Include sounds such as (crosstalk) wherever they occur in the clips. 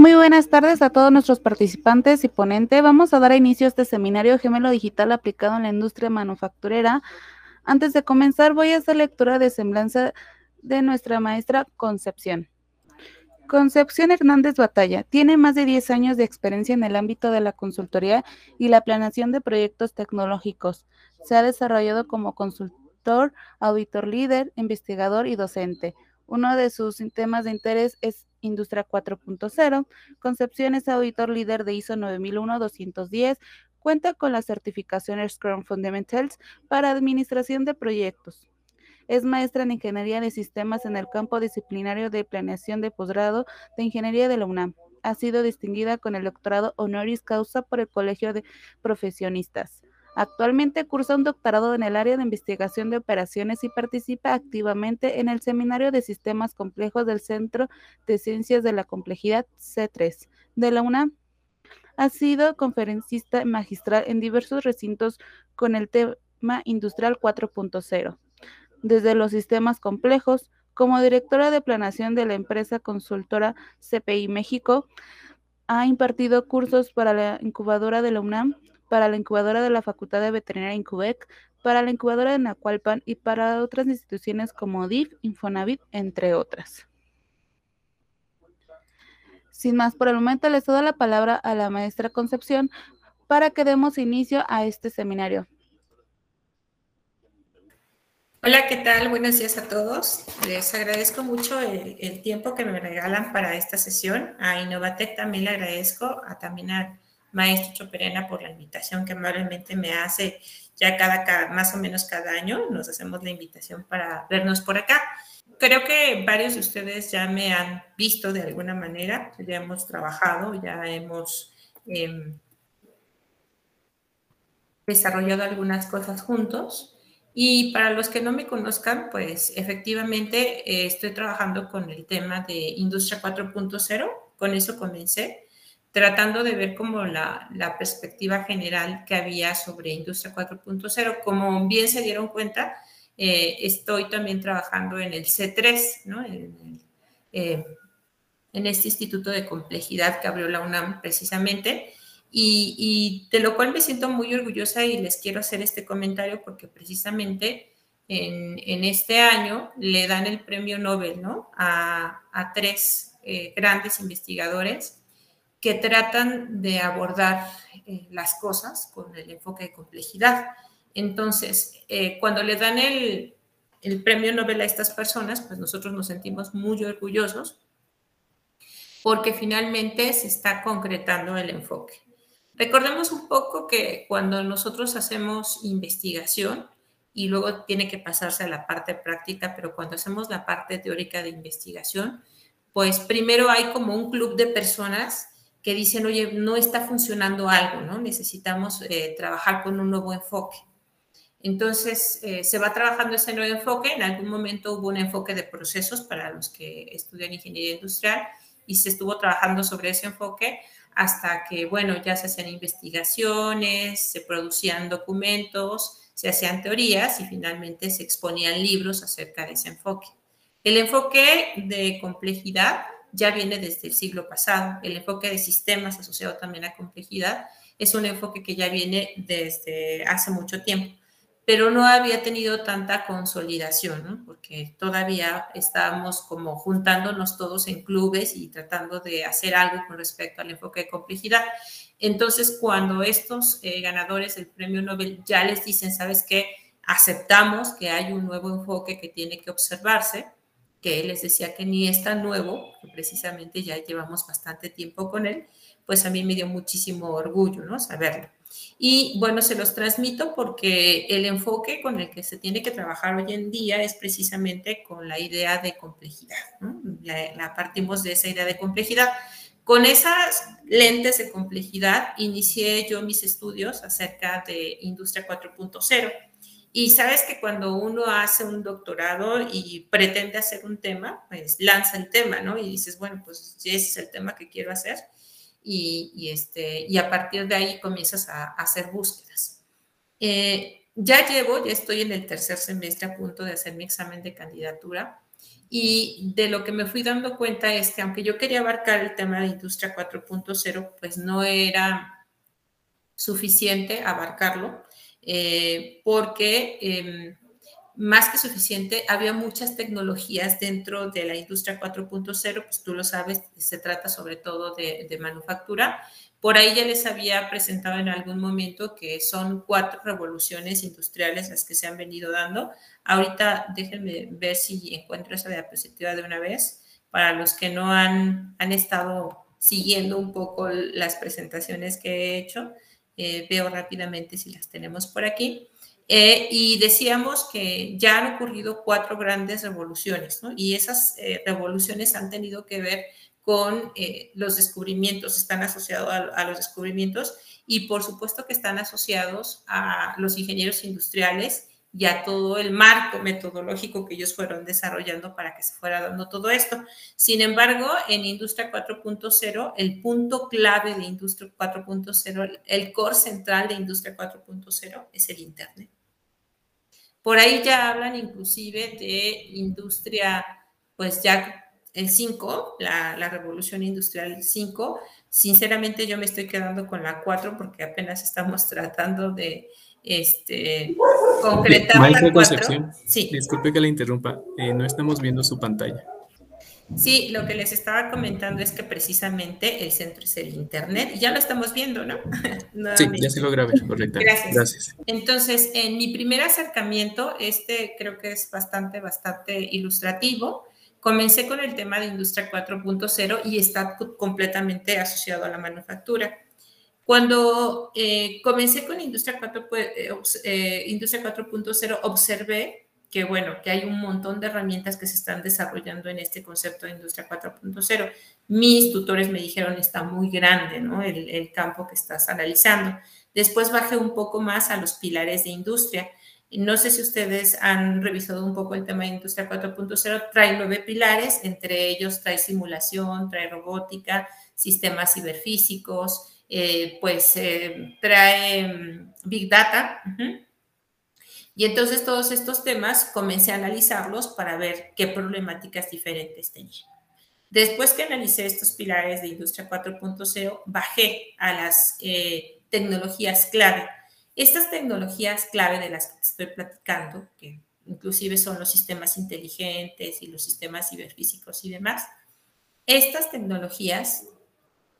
Muy buenas tardes a todos nuestros participantes y ponente. Vamos a dar inicio a este seminario gemelo digital aplicado en la industria manufacturera. Antes de comenzar, voy a hacer lectura de semblanza de nuestra maestra Concepción. Concepción Hernández Batalla tiene más de 10 años de experiencia en el ámbito de la consultoría y la planeación de proyectos tecnológicos. Se ha desarrollado como consultor, auditor líder, investigador y docente. Uno de sus temas de interés es Industria 4.0. Concepción es auditor líder de ISO 9001-210. Cuenta con las certificaciones Scrum Fundamentals para administración de proyectos. Es maestra en Ingeniería de Sistemas en el campo disciplinario de planeación de posgrado de Ingeniería de la UNAM. Ha sido distinguida con el doctorado honoris causa por el Colegio de Profesionistas. Actualmente cursa un doctorado en el área de investigación de operaciones y participa activamente en el Seminario de Sistemas Complejos del Centro de Ciencias de la Complejidad C3 de la UNAM. Ha sido conferencista magistral en diversos recintos con el tema Industrial 4.0. Desde los sistemas complejos, como directora de planación de la empresa consultora CPI México, ha impartido cursos para la incubadora de la UNAM, para la incubadora de la Facultad de Veterinaria Incubec, para la incubadora de Nacualpan y para otras instituciones como DIF, Infonavit, entre otras. Sin más por el momento, les doy la palabra a la maestra Concepción para que demos inicio a este seminario. Hola, ¿qué tal? Buenos días a todos. Les agradezco mucho el, tiempo que me regalan para esta sesión. A Innovatec también le agradezco, a, también maestro Choperena por la invitación que amablemente me hace ya cada, más o menos cada año. Nos hacemos la invitación para vernos por acá. Creo que varios de ustedes ya me han visto de alguna manera, ya hemos trabajado, ya hemos em, desarrollado algunas cosas juntos. Y para los que no me conozcan, pues efectivamente eh, estoy trabajando con el tema de Industria 4.0, con eso comencé tratando de ver como la, perspectiva general que había sobre Industria 4.0. Como bien se dieron cuenta, eh, estoy también trabajando en el C3, ¿no? En, eh, en, este Instituto de Complejidad que abrió la UNAM precisamente, y, de lo cual me siento muy orgullosa y les quiero hacer este comentario porque precisamente en, este año le dan el premio Nobel, ¿no? A, tres eh, grandes investigadores que tratan de abordar eh, las cosas con el enfoque de complejidad. Entonces, eh, cuando le dan el, el, premio Nobel a estas personas, pues nosotros nos sentimos muy orgullosos porque finalmente se está concretando el enfoque. Recordemos un poco que cuando nosotros hacemos investigación, y luego tiene que pasarse a la parte práctica, pero cuando hacemos la parte teórica de investigación, pues primero hay como un club de personas que dicen, oye, no está funcionando algo, ¿no? Necesitamos eh, trabajar con un nuevo enfoque. Entonces, eh, se va trabajando ese nuevo enfoque. En algún momento hubo un enfoque de procesos para los que estudian ingeniería industrial y se estuvo trabajando sobre ese enfoque hasta que, bueno, ya se hacían investigaciones, se producían documentos, se hacían teorías y finalmente se exponían libros acerca de ese enfoque. El enfoque de complejidad ya viene desde el siglo pasado. El enfoque de sistemas asociado también a complejidad es un enfoque que ya viene desde hace mucho tiempo, pero no había tenido tanta consolidación, porque todavía estábamos como juntándonos todos en clubes y tratando de hacer algo con respecto al enfoque de complejidad. Entonces, cuando estos eh, ganadores del premio Nobel ya les dicen, ¿sabes qué? Aceptamos que hay un nuevo enfoque que tiene que observarse, que les decía que ni es tan nuevo, que precisamente ya llevamos bastante tiempo con él, pues a mí me dio muchísimo orgullo, ¿no? Saberlo. Y bueno, se los transmito porque el enfoque con el que se tiene que trabajar hoy en día es precisamente con la idea de complejidad, ¿no? La, partimos de esa idea de complejidad. Con esas lentes de complejidad inicié yo mis estudios acerca de Industria 4.0 y sabes que cuando uno hace un doctorado y pretende hacer un tema, pues lanza el tema, ¿no? Y dices, bueno, pues ese es el tema que quiero hacer. Y, este, y a partir de ahí comienzas a, hacer búsquedas. Eh, ya llevo, ya estoy en el tercer semestre a punto de hacer mi examen de candidatura Y de lo que me fui dando cuenta es que aunque yo quería abarcar el tema de industria 4.0, pues no era suficiente abarcarlo, eh, porque em, más que suficiente, había muchas tecnologías dentro de la industria 4.0, pues tú lo sabes, se trata sobre todo de, de, manufactura. Por ahí ya les había presentado en algún momento que son cuatro revoluciones industriales las que se han venido dando. Ahorita déjenme ver si encuentro esa diapositiva de una vez. Para los que no han, han estado siguiendo un poco las presentaciones que he hecho, eh, veo rápidamente si las tenemos por aquí. Eh, y decíamos que ya han ocurrido cuatro grandes revoluciones. Y esas eh, revoluciones han tenido que ver con los descubrimientos, están asociados a, los descubrimientos y por supuesto que están asociados a los ingenieros industriales y a todo el marco metodológico que ellos fueron desarrollando para que se fuera dando todo esto. Sin embargo, en Industria 4.0, el punto clave de Industria 4.0, el core central de Industria 4.0 es el Internet. Por ahí ya hablan inclusive de industria, pues ya el 5, la, la, revolución industrial 5. Sinceramente yo me estoy quedando con la 4 porque apenas estamos (laughs) tratando de este, concretar la 4. Sí. Disculpe que le interrumpa, eh, no estamos viendo su pantalla. Sí, lo que les estaba comentando es que precisamente el centro es el Internet ya lo estamos viendo, ¿no? (laughs) sí, ya se lo grabé, correcto. Gracias. Gracias. Entonces, en mi primer acercamiento, este creo que es bastante, bastante ilustrativo. Comencé con el tema de Industria 4.0 y está completamente asociado a la manufactura. Cuando eh, comencé con Industria 4.0, pues, eh, Industria 4.0 observé que bueno, que hay un montón de herramientas que se están desarrollando en este concepto de industria 4.0. Mis tutores me dijeron, está muy grande, ¿no? El, el, campo que estás analizando. Después bajé un poco más a los pilares de industria. No sé si ustedes han revisado un poco el tema de industria 4.0. Trae nueve pilares, entre ellos trae simulación, trae robótica, sistemas ciberfísicos, eh, pues eh, trae mm, Big Data. Y entonces todos estos temas comencé a analizarlos para ver qué problemáticas diferentes tenía. Después que analicé estos pilares de Industria 4.0, bajé a las eh, tecnologías clave. Estas tecnologías clave de las que te estoy platicando, que inclusive son los sistemas inteligentes y los sistemas ciberfísicos y demás, estas tecnologías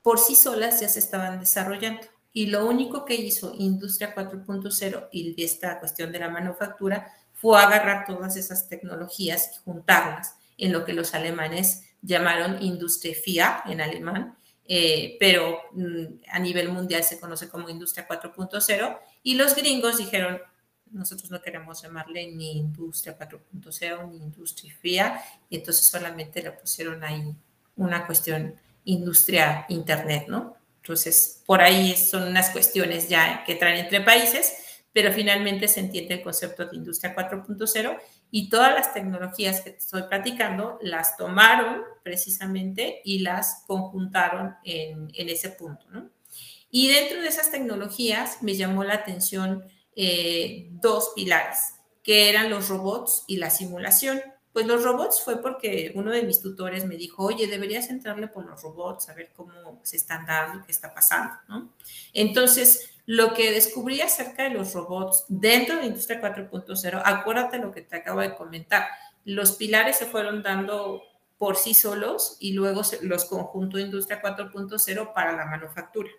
por sí solas ya se estaban desarrollando. Y lo único que hizo Industria 4.0 y esta cuestión de la manufactura fue agarrar todas esas tecnologías y juntarlas en lo que los alemanes llamaron Industrie 4 en alemán, eh, pero mm, a nivel mundial se conoce como Industria 4.0 y los gringos dijeron, nosotros no queremos llamarle ni Industria 4.0 ni Industria 4 y entonces solamente le pusieron ahí una cuestión Industria Internet, ¿no? Entonces, por ahí son unas cuestiones ya que traen entre países, pero finalmente se entiende el concepto de industria 4.0 y todas las tecnologías que estoy platicando las tomaron precisamente y las conjuntaron en, ese punto, ¿no? Y dentro de esas tecnologías me llamó la atención eh, dos pilares, que eran los robots y la simulación. Pues los robots fue porque uno de mis tutores me dijo, oye, deberías entrarle por los robots, a ver cómo se están dando, qué está pasando, ¿no? Entonces, lo que descubrí acerca de los robots dentro de Industria 4.0, acuérdate lo que te acabo de comentar, los pilares se fueron dando por sí solos y luego los conjunto Industria 4.0 para la manufactura.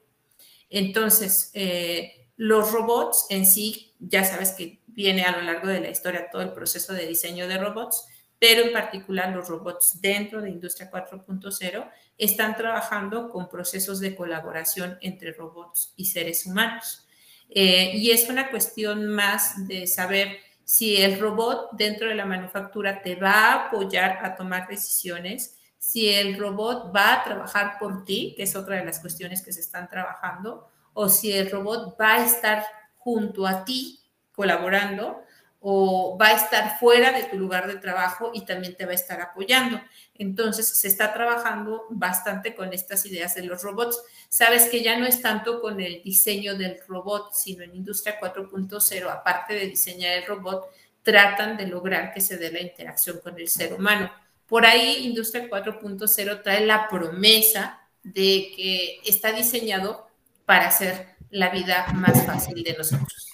Entonces, eh, los robots en sí, ya sabes que viene a lo largo de la historia todo el proceso de diseño de robots, pero en particular los robots dentro de Industria 4.0 están trabajando con procesos de colaboración entre robots y seres humanos. Eh, y es una cuestión más de saber si el robot dentro de la manufactura te va a apoyar a tomar decisiones, si el robot va a trabajar por ti, que es otra de las cuestiones que se están trabajando, o si el robot va a estar junto a ti colaborando o va a estar fuera de tu lugar de trabajo y también te va a estar apoyando. Entonces, se está trabajando bastante con estas ideas de los robots. Sabes que ya no es tanto con el diseño del robot, sino en Industria 4.0, aparte de diseñar el robot, tratan de lograr que se dé la interacción con el ser humano. Por ahí, Industria 4.0 trae la promesa de que está diseñado para hacer la vida más fácil de nosotros.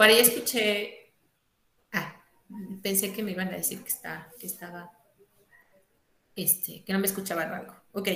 Por ahí escuché, ah, pensé que me iban a decir que, está, que estaba, este, que no me escuchaban algo. Ok.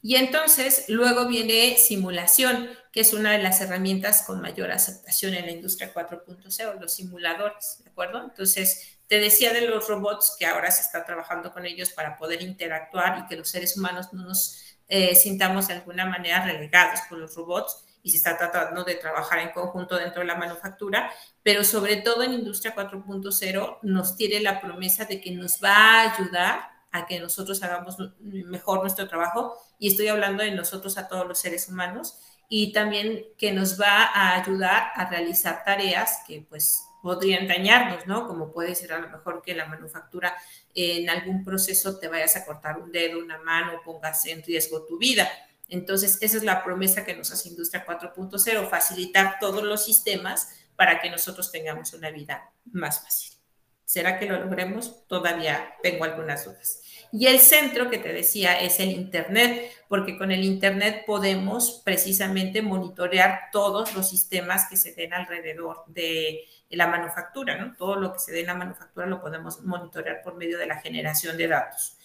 Y entonces luego viene simulación, que es una de las herramientas con mayor aceptación en la industria 4.0, los simuladores, ¿de acuerdo? Entonces, te decía de los robots que ahora se está trabajando con ellos para poder interactuar y que los seres humanos no nos eh, sintamos de alguna manera relegados por los robots y se está tratando de trabajar en conjunto dentro de la manufactura, pero sobre todo en Industria 4.0 nos tiene la promesa de que nos va a ayudar a que nosotros hagamos mejor nuestro trabajo y estoy hablando de nosotros a todos los seres humanos y también que nos va a ayudar a realizar tareas que pues podrían dañarnos, ¿no? Como puede ser a lo mejor que la manufactura en algún proceso te vayas a cortar un dedo, una mano, pongas en riesgo tu vida. Entonces, esa es la promesa que nos hace Industria 4.0, facilitar todos los sistemas para que nosotros tengamos una vida más fácil. ¿Será que lo logremos? Todavía tengo algunas dudas. Y el centro que te decía es el Internet, porque con el Internet podemos precisamente monitorear todos los sistemas que se den alrededor de la manufactura, ¿no? Todo lo que se dé en la manufactura lo podemos monitorear por medio de la generación de datos.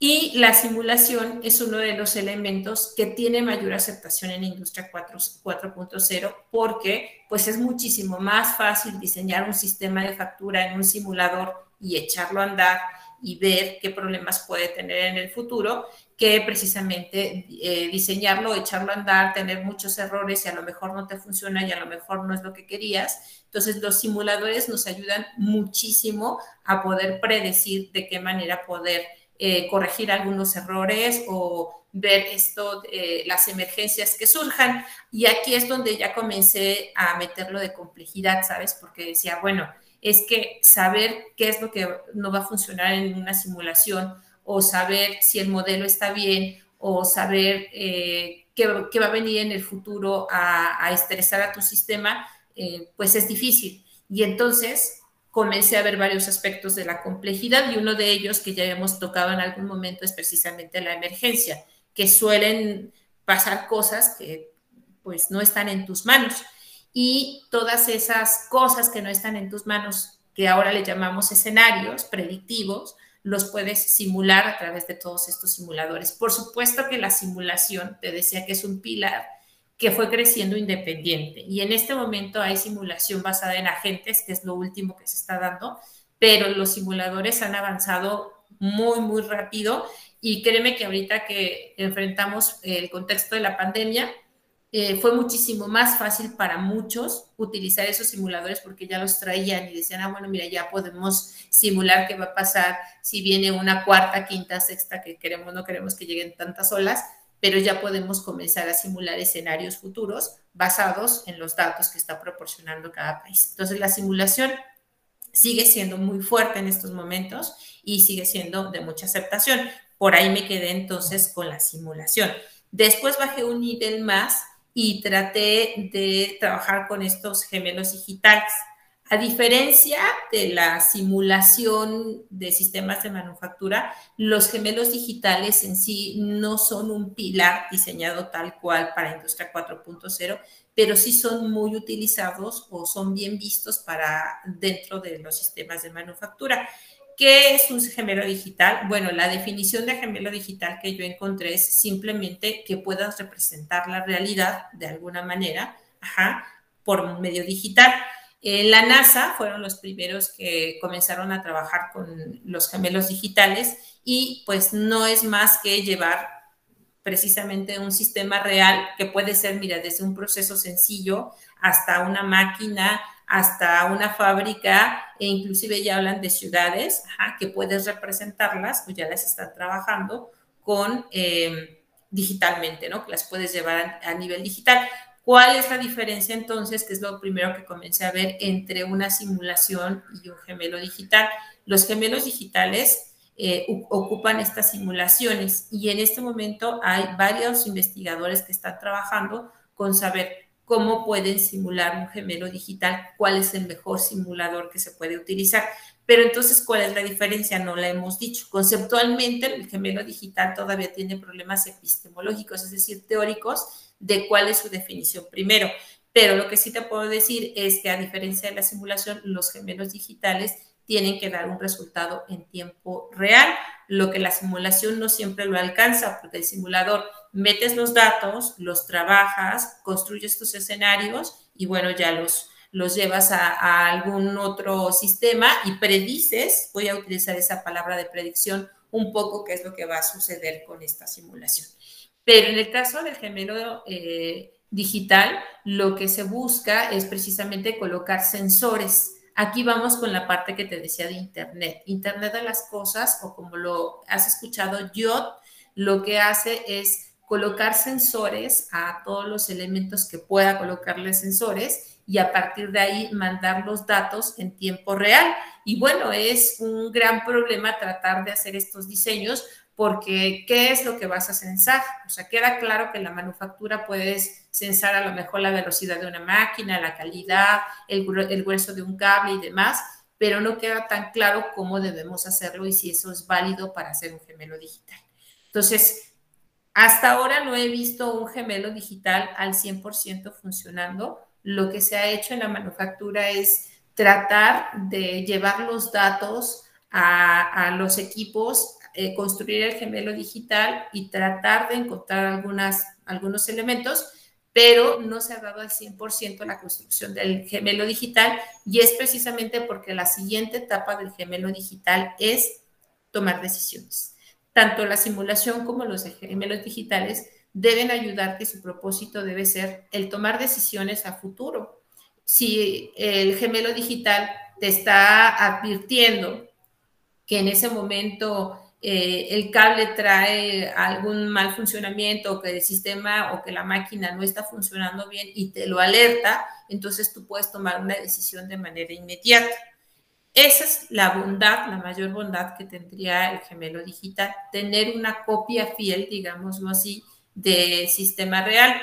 Y la simulación es uno de los elementos que tiene mayor aceptación en industria 4.0 porque pues es muchísimo más fácil diseñar un sistema de factura en un simulador y echarlo a andar y ver qué problemas puede tener en el futuro que precisamente eh, diseñarlo, echarlo a andar, tener muchos errores y a lo mejor no te funciona y a lo mejor no es lo que querías. Entonces los simuladores nos ayudan muchísimo a poder predecir de qué manera poder eh, corregir algunos errores o ver esto, eh, las emergencias que surjan. Y aquí es donde ya comencé a meterlo de complejidad, ¿sabes? Porque decía, bueno, es que saber qué es lo que no va a funcionar en una simulación o saber si el modelo está bien o saber eh, qué, va a venir en el futuro a, estresar a tu sistema, eh, pues es difícil. Y entonces comencé a ver varios aspectos de la complejidad y uno de ellos que ya habíamos tocado en algún momento es precisamente la emergencia, que suelen pasar cosas que pues no están en tus manos y todas esas cosas que no están en tus manos, que ahora le llamamos escenarios predictivos, los puedes simular a través de todos estos simuladores. Por supuesto que la simulación, te decía que es un pilar que fue creciendo independiente. Y en este momento hay simulación basada en agentes, que es lo último que se está dando, pero los simuladores han avanzado muy, muy rápido. Y créeme que ahorita que enfrentamos el contexto de la pandemia, eh, fue muchísimo más fácil para muchos utilizar esos simuladores porque ya los traían y decían, ah, bueno, mira, ya podemos simular qué va a pasar si viene una cuarta, quinta, sexta, que queremos, no queremos que lleguen tantas olas, pero ya podemos comenzar a simular escenarios futuros basados en los datos que está proporcionando cada país. Entonces, la simulación sigue siendo muy fuerte en estos momentos y sigue siendo de mucha aceptación. Por ahí me quedé entonces con la simulación. Después bajé un nivel más y traté de trabajar con estos gemelos digitales. A diferencia de la simulación de sistemas de manufactura, los gemelos digitales en sí no son un pilar diseñado tal cual para Industria 4.0, pero sí son muy utilizados o son bien vistos para dentro de los sistemas de manufactura. ¿Qué es un gemelo digital? Bueno, la definición de gemelo digital que yo encontré es simplemente que puedas representar la realidad de alguna manera ajá, por medio digital. En la NASA fueron los primeros que comenzaron a trabajar con los gemelos digitales y pues no es más que llevar precisamente un sistema real que puede ser, mira, desde un proceso sencillo hasta una máquina, hasta una fábrica e inclusive ya hablan de ciudades que puedes representarlas o ya las están trabajando con em, digitalmente, ¿no? Las puedes llevar a, nivel digital. ¿Cuál es la diferencia entonces? Que es lo primero que comencé a ver entre una simulación y un gemelo digital. Los gemelos digitales eh, ocupan estas simulaciones y en este momento hay varios investigadores que están trabajando con saber cómo pueden simular un gemelo digital, cuál es el mejor simulador que se puede utilizar. Pero entonces, ¿cuál es la diferencia? No la hemos dicho. Conceptualmente, el gemelo digital todavía tiene problemas epistemológicos, es decir, teóricos, de cuál es su definición primero. Pero lo que sí te puedo decir es que a diferencia de la simulación, los gemelos digitales tienen que dar un resultado en tiempo real, lo que la simulación no siempre lo alcanza, porque el simulador metes los datos, los trabajas, construyes tus escenarios y bueno, ya los, los llevas a, algún otro sistema y predices, voy a utilizar esa palabra de predicción, un poco qué es lo que va a suceder con esta simulación. Pero en el caso del gemelo eh, digital, lo que se busca es precisamente colocar sensores Aquí vamos con la parte que te decía de Internet. Internet de las cosas, o como lo has escuchado, yo lo que hace es colocar sensores a todos los elementos que pueda colocarle sensores y a partir de ahí mandar los datos en tiempo real. Y bueno, es un gran problema tratar de hacer estos diseños porque ¿qué es lo que vas a censar? O sea, queda claro que en la manufactura puedes censar a lo mejor la velocidad de una máquina, la calidad, el, el grueso de un cable y demás, pero no queda tan claro cómo debemos hacerlo y si eso es válido para hacer un gemelo digital. Entonces, hasta ahora no he visto un gemelo digital al 100% funcionando. Lo que se ha hecho en la manufactura es tratar de llevar los datos a, a los equipos eh, construir el gemelo digital y tratar de encontrar algunas, algunos elementos, pero no se ha dado al 100% la construcción del gemelo digital y es precisamente porque la siguiente etapa del gemelo digital es tomar decisiones. Tanto la simulación como los gemelos digitales deben ayudar que su propósito debe ser el tomar decisiones a futuro. Si el gemelo digital te está advirtiendo que en ese momento eh, el cable trae algún mal funcionamiento o que el sistema o que la máquina no está funcionando bien y te lo alerta, entonces tú puedes tomar una decisión de manera inmediata. Esa es la bondad, la mayor bondad que tendría el gemelo digital, tener una copia fiel, digámoslo así, del sistema real.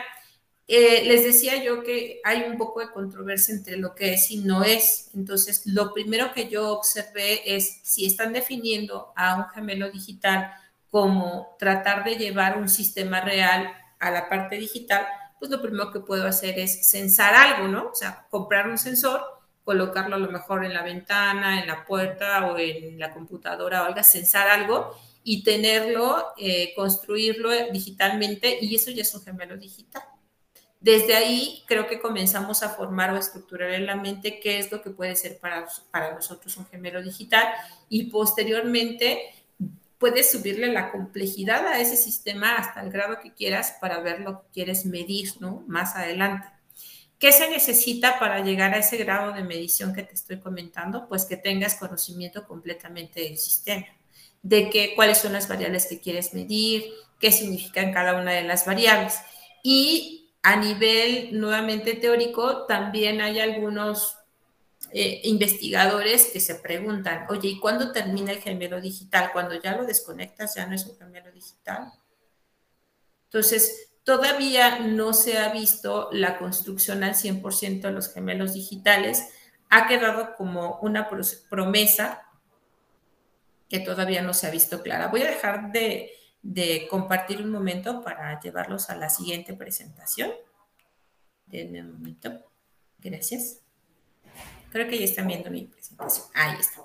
Eh, les decía yo que hay un poco de controversia entre lo que es y no es. Entonces, lo primero que yo observé es si están definiendo a un gemelo digital como tratar de llevar un sistema real a la parte digital, pues lo primero que puedo hacer es censar algo, ¿no? O sea, comprar un sensor, colocarlo a lo mejor en la ventana, en la puerta o en la computadora o algo, censar algo y tenerlo, eh, construirlo digitalmente y eso ya es un gemelo digital. Desde ahí creo que comenzamos a formar o estructurar en la mente qué es lo que puede ser para, para nosotros un gemelo digital y posteriormente puedes subirle la complejidad a ese sistema hasta el grado que quieras para ver lo que quieres medir, ¿no? Más adelante. ¿Qué se necesita para llegar a ese grado de medición que te estoy comentando? Pues que tengas conocimiento completamente del sistema, de qué cuáles son las variables que quieres medir, qué significan cada una de las variables. Y a nivel nuevamente teórico, también hay algunos eh, investigadores que se preguntan, oye, ¿y cuándo termina el gemelo digital? Cuando ya lo desconectas, ya no es un gemelo digital. Entonces, todavía no se ha visto la construcción al 100% de los gemelos digitales. Ha quedado como una promesa que todavía no se ha visto clara. Voy a dejar de, de compartir un momento para llevarlos a la siguiente presentación. Denme un momento. Gracias. Creo que ya están viendo mi presentación. Ahí está.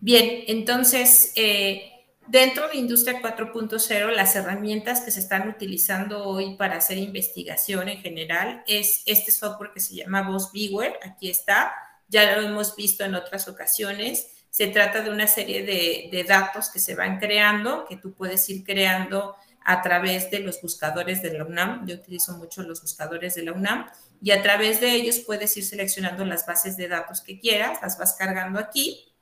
Bien, entonces, eh, dentro de Industria 4.0, las herramientas que se están utilizando hoy para hacer investigación en general es este software que se llama Voz Viewer. Aquí está. Ya lo hemos visto en otras ocasiones se trata de una serie de, datos que se van creando, que tú puedes ir creando a través de los buscadores de la UNAM. Yo utilizo mucho los buscadores de la UNAM y a través de ellos puedes ir seleccionando las bases de datos que quieras, las vas cargando aquí,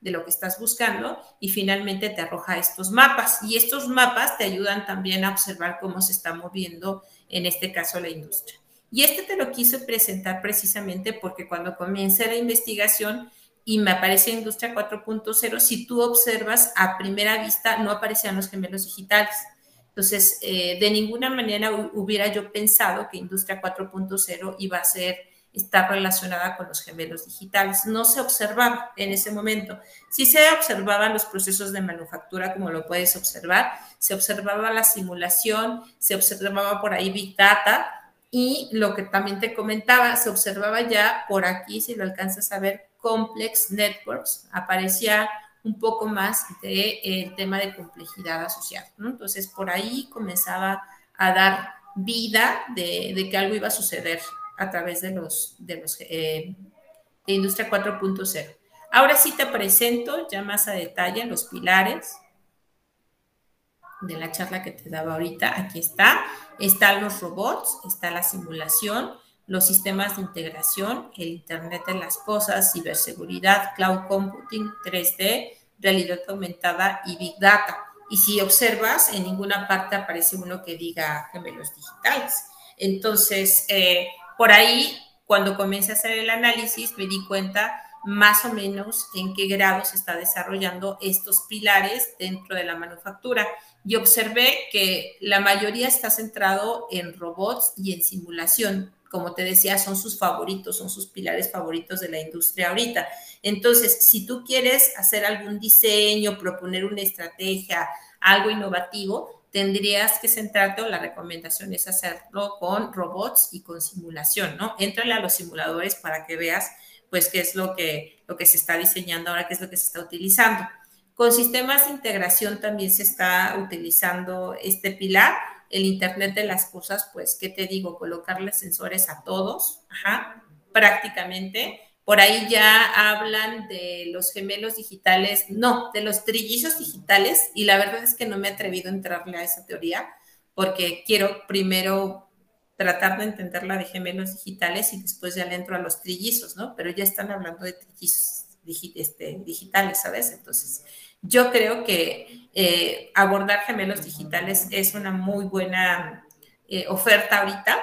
de lo que estás buscando y finalmente te arroja estos mapas. Y estos mapas te ayudan también a observar cómo se está moviendo, en este caso, la industria. Y este te lo quise presentar precisamente porque cuando comience la investigación y me aparece Industria 4.0, si tú observas a primera vista no aparecían los gemelos digitales. Entonces, eh, de ninguna manera hubiera yo pensado que Industria 4.0 iba a ser estar relacionada con los gemelos digitales. No se observaba en ese momento. Sí se observaban los procesos de manufactura, como lo puedes observar. Se observaba la simulación, se observaba por ahí Big Data y lo que también te comentaba, se observaba ya por aquí, si lo alcanzas a ver, Complex Networks. Aparecía un poco más de, tema de complejidad asociado. Entonces, por ahí comenzaba a dar vida de, de, que algo iba a suceder a través de los de, los, eh, de Industria 4.0. Ahora sí te presento ya más a detalle los pilares de la charla que te daba ahorita. Aquí está. Están los robots, está la simulación, los sistemas de integración, el Internet de las Cosas, ciberseguridad, cloud computing, 3D, realidad aumentada y big data. Y si observas, en ninguna parte aparece uno que diga gemelos digitales. Entonces, eh, por ahí, cuando comencé a hacer el análisis, me di cuenta más o menos en qué grado se está desarrollando estos pilares dentro de la manufactura. Y observé que la mayoría está centrado en robots y en simulación. Como te decía, son sus favoritos, son sus pilares favoritos de la industria ahorita. Entonces, si tú quieres hacer algún diseño, proponer una estrategia, algo innovativo, tendrías que centrarte o la recomendación es hacerlo con robots y con simulación, ¿no? Éntrale a los simuladores para que veas pues qué es lo que, lo que se está diseñando ahora, qué es lo que se está utilizando. Con sistemas de integración también se está utilizando este pilar, el Internet de las Cosas, pues, ¿qué te digo? Colocarle sensores a todos, ajá, prácticamente. Por ahí ya hablan de los gemelos digitales, no, de los trillizos digitales, y la verdad es que no me he atrevido a entrarle a esa teoría, porque quiero primero tratar de entender la de gemelos digitales y después ya le entro a los trillizos, ¿no? Pero ya están hablando de trillizos este, digitales, ¿sabes? Entonces, yo creo que eh, abordar gemelos digitales es una muy buena eh, oferta ahorita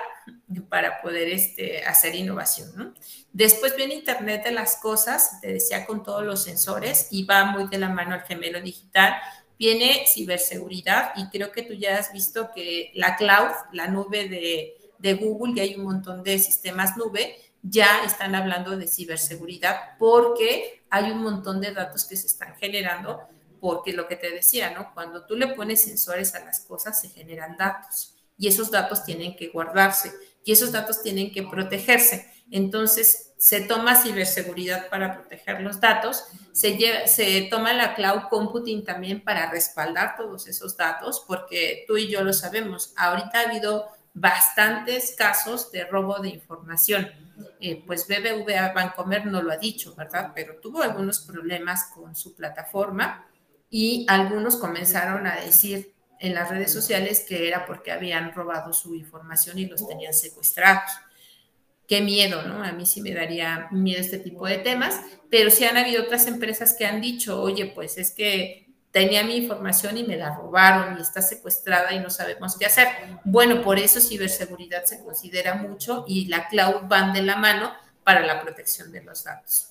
para poder este, hacer innovación. ¿no? Después viene Internet de las Cosas, te decía con todos los sensores y va muy de la mano al gemelo digital. Viene ciberseguridad y creo que tú ya has visto que la cloud, la nube de, de Google, y hay un montón de sistemas nube, ya están hablando de ciberseguridad porque hay un montón de datos que se están generando porque lo que te decía, ¿no? Cuando tú le pones sensores a las cosas, se generan datos y esos datos tienen que guardarse y esos datos tienen que protegerse. Entonces, se toma ciberseguridad para proteger los datos, se, se toma la cloud computing también para respaldar todos esos datos, porque tú y yo lo sabemos, ahorita ha habido bastantes casos de robo de información. Eh, pues BBVA Bancomer no lo ha dicho, ¿verdad? Pero tuvo algunos problemas con su plataforma y algunos comenzaron a decir, en las redes sociales que era porque habían robado su información y los tenían secuestrados. Qué miedo, ¿no? A mí sí me daría miedo este tipo de temas, pero sí han habido otras empresas que han dicho, oye, pues es que tenía mi información y me la robaron y está secuestrada y no sabemos qué hacer. Bueno, por eso ciberseguridad se considera mucho y la cloud van de la mano para la protección de los datos.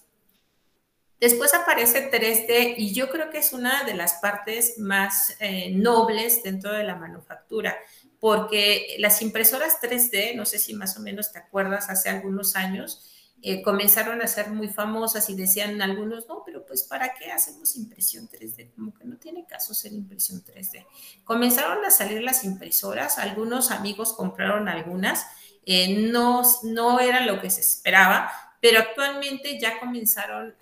Después aparece 3D y yo creo que es una de las partes más eh, nobles dentro de la manufactura, porque las impresoras 3D, no sé si más o menos te acuerdas, hace algunos años, eh, comenzaron a ser muy famosas y decían algunos, no, pero pues ¿para qué hacemos impresión 3D? Como que no tiene caso ser impresión 3D. Comenzaron a salir las impresoras, algunos amigos compraron algunas, eh, no, no era lo que se esperaba, pero actualmente ya comenzaron